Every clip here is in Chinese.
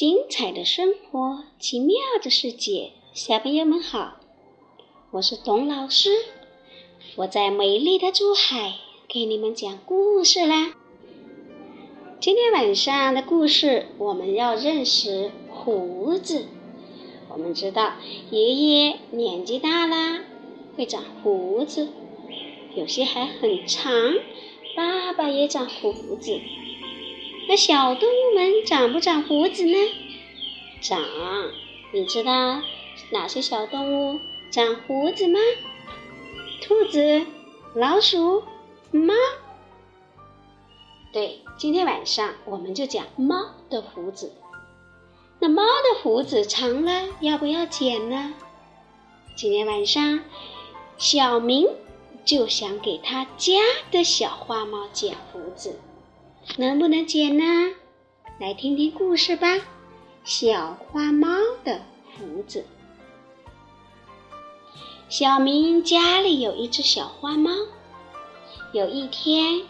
精彩的生活奇妙的世界，小朋友们好，我是董老师，我在美丽的珠海给你们讲故事啦。今天晚上的故事，我们要认识胡子。我们知道，爷爷年纪大啦，会长胡子，有些还很长。爸爸也长胡子。那小动物们长不长胡子呢？长，你知道哪些小动物长胡子吗？兔子、老鼠、猫。对，今天晚上我们就讲猫的胡子。那猫的胡子长了，要不要剪呢？今天晚上，小明就想给他家的小花猫剪胡子。能不能剪呢？来听听故事吧。小花猫的胡子。小明家里有一只小花猫。有一天，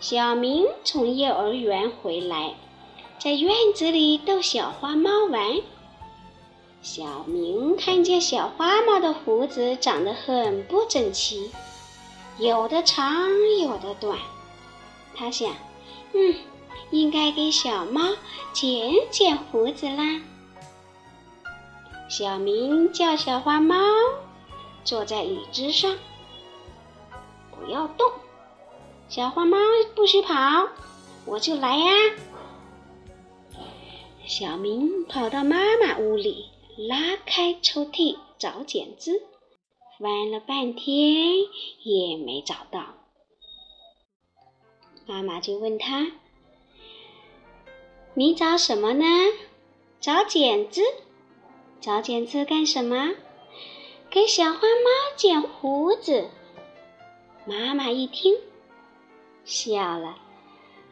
小明从幼儿园回来，在院子里逗小花猫玩。小明看见小花猫的胡子长得很不整齐，有的长，有的短。他想。嗯，应该给小猫剪剪胡子啦。小明叫小花猫坐在椅子上，不要动。小花猫不许跑，我就来呀。小明跑到妈妈屋里，拉开抽屉找剪子，翻了半天也没找到。妈妈就问他：“你找什么呢？找剪子？找剪子干什么？给小花猫剪胡子。”妈妈一听，笑了：“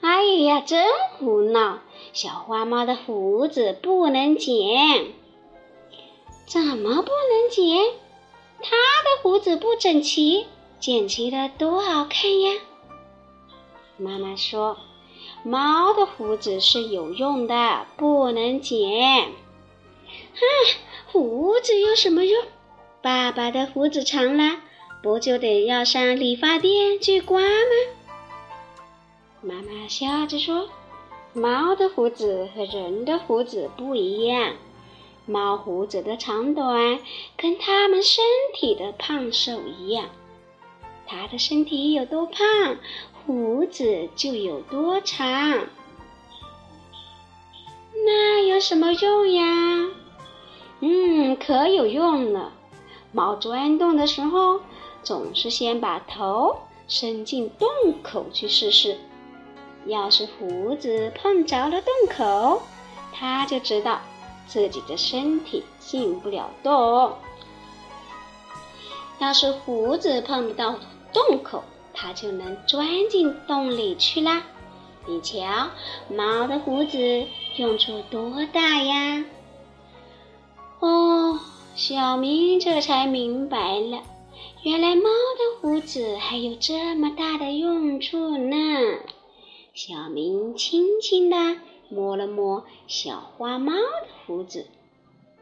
哎呀，真胡闹！小花猫的胡子不能剪。怎么不能剪？它的胡子不整齐，剪齐了多好看呀！”妈妈说：“猫的胡子是有用的，不能剪。哼，胡子有什么用？爸爸的胡子长了，不就得要上理发店去刮吗？”妈妈笑着说：“猫的胡子和人的胡子不一样，猫胡子的长短跟它们身体的胖瘦一样。它的身体有多胖？”胡子就有多长，那有什么用呀？嗯，可有用了。猫钻洞的时候，总是先把头伸进洞口去试试。要是胡子碰着了洞口，它就知道自己的身体进不了洞。要是胡子碰不到洞口，它就能钻进洞里去啦！你瞧，猫的胡子用处多大呀！哦，小明这才明白了，原来猫的胡子还有这么大的用处呢。小明轻轻地摸了摸小花猫的胡子，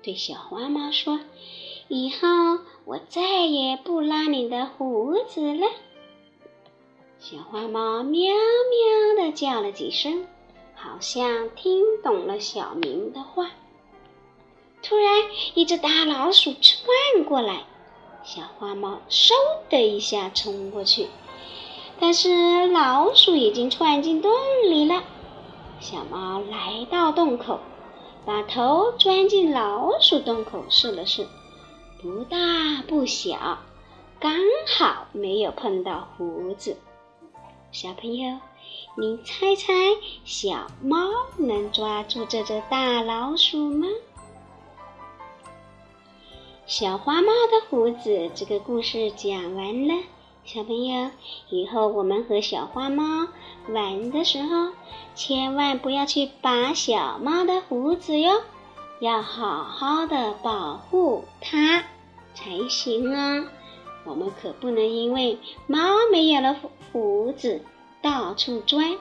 对小花猫说：“以后我再也不拉你的胡子了。”小花猫喵喵地叫了几声，好像听懂了小明的话。突然，一只大老鼠窜过来，小花猫嗖的一下冲过去，但是老鼠已经窜进洞里了。小猫来到洞口，把头钻进老鼠洞口试了试，不大不小，刚好没有碰到胡子。小朋友，你猜猜小猫能抓住这只大老鼠吗？小花猫的胡子，这个故事讲完了。小朋友，以后我们和小花猫玩的时候，千万不要去拔小猫的胡子哟，要好好的保护它才行哦。我们可不能因为猫没有了胡胡子，到处钻，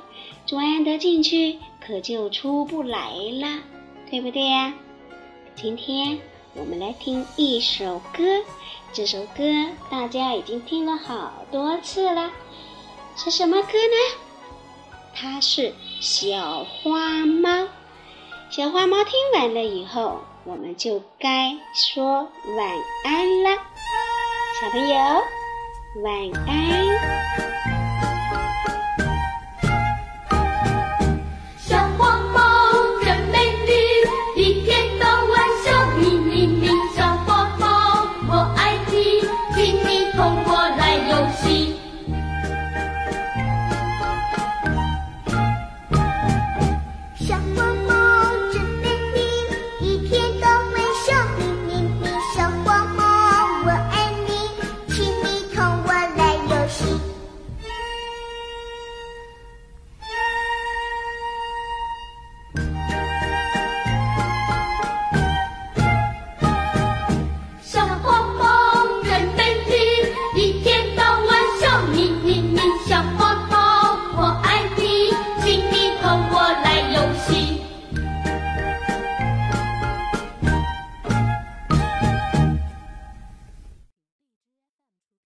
钻得进去，可就出不来了，对不对呀？今天我们来听一首歌，这首歌大家已经听了好多次了，是什么歌呢？它是小花猫。小花猫听完了以后，我们就该说晚安了。小朋友，晚安。